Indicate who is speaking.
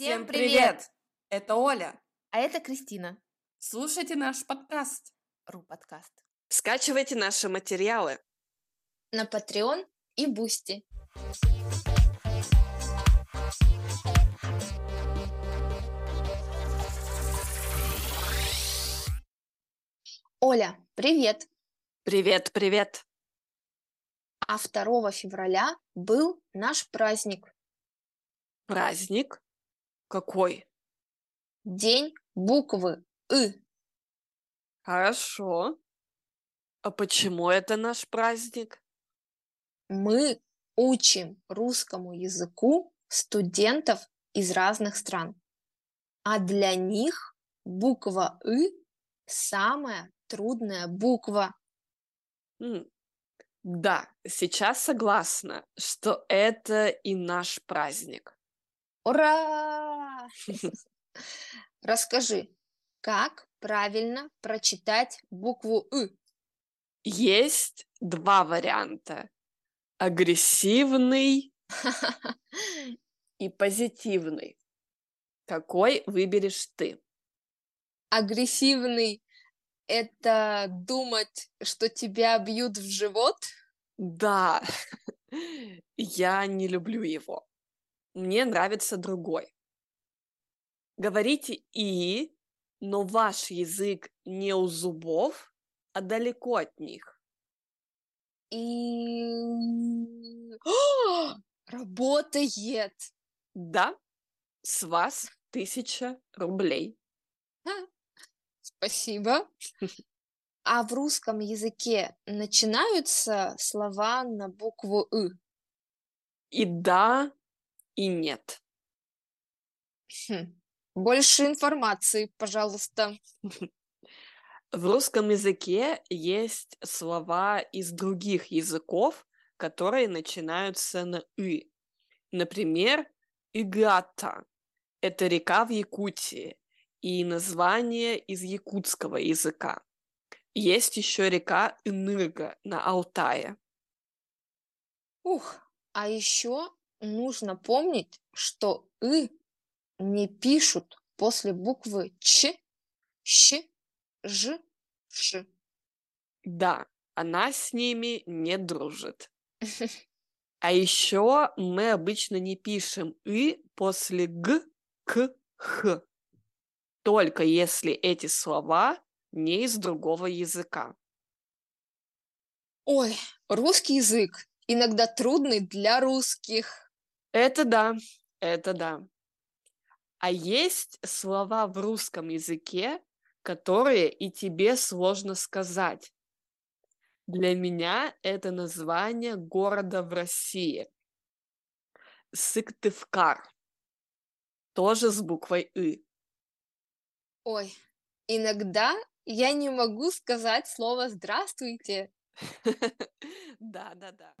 Speaker 1: Всем привет! Это Оля.
Speaker 2: А это Кристина.
Speaker 1: Слушайте наш подкаст.
Speaker 2: Ru podcast.
Speaker 3: Скачивайте наши материалы.
Speaker 2: На Patreon и Boosty. Оля, привет!
Speaker 3: Привет, привет.
Speaker 2: А 2 февраля был наш праздник.
Speaker 3: Праздник? Какой?
Speaker 2: День буквы «ы».
Speaker 3: Хорошо. А почему это наш праздник?
Speaker 2: Мы учим русскому языку студентов из разных стран. А для них буква «ы» самая трудная буква.
Speaker 3: Да, сейчас согласна, что это и наш праздник.
Speaker 2: Ура! Расскажи, как правильно прочитать букву «ы»?
Speaker 3: Есть два варианта. Агрессивный и позитивный. Какой выберешь ты?
Speaker 2: Агрессивный – это думать, что тебя бьют в живот?
Speaker 3: Да, я не люблю его. Мне нравится другой. Говорите «и», но ваш язык не у зубов, а далеко от них.
Speaker 2: И... О, Работает!
Speaker 3: Да, с вас тысяча рублей.
Speaker 2: Спасибо. А в русском языке начинаются слова на букву «ы»?
Speaker 3: И да, и нет.
Speaker 2: Хм. Больше информации, пожалуйста.
Speaker 3: В русском языке есть слова из других языков, которые начинаются на «ы». Например, Игата – это река в Якутии и название из якутского языка. Есть еще река Инырга на Алтае.
Speaker 2: Ух, а еще нужно помнить, что «ы» не пишут после буквы «ч», «щ», «ж», «ш».
Speaker 3: Да, она с ними не дружит. А еще мы обычно не пишем «и» после «г», «к», «х». Только если эти слова не из другого языка.
Speaker 2: Ой, русский язык иногда трудный для русских.
Speaker 3: Это да, это да. А есть слова в русском языке, которые и тебе сложно сказать. Для меня это название города в России. Сыктывкар. Тоже с буквой «ы».
Speaker 2: Ой, иногда я не могу сказать слово «здравствуйте».
Speaker 3: Да, да, да.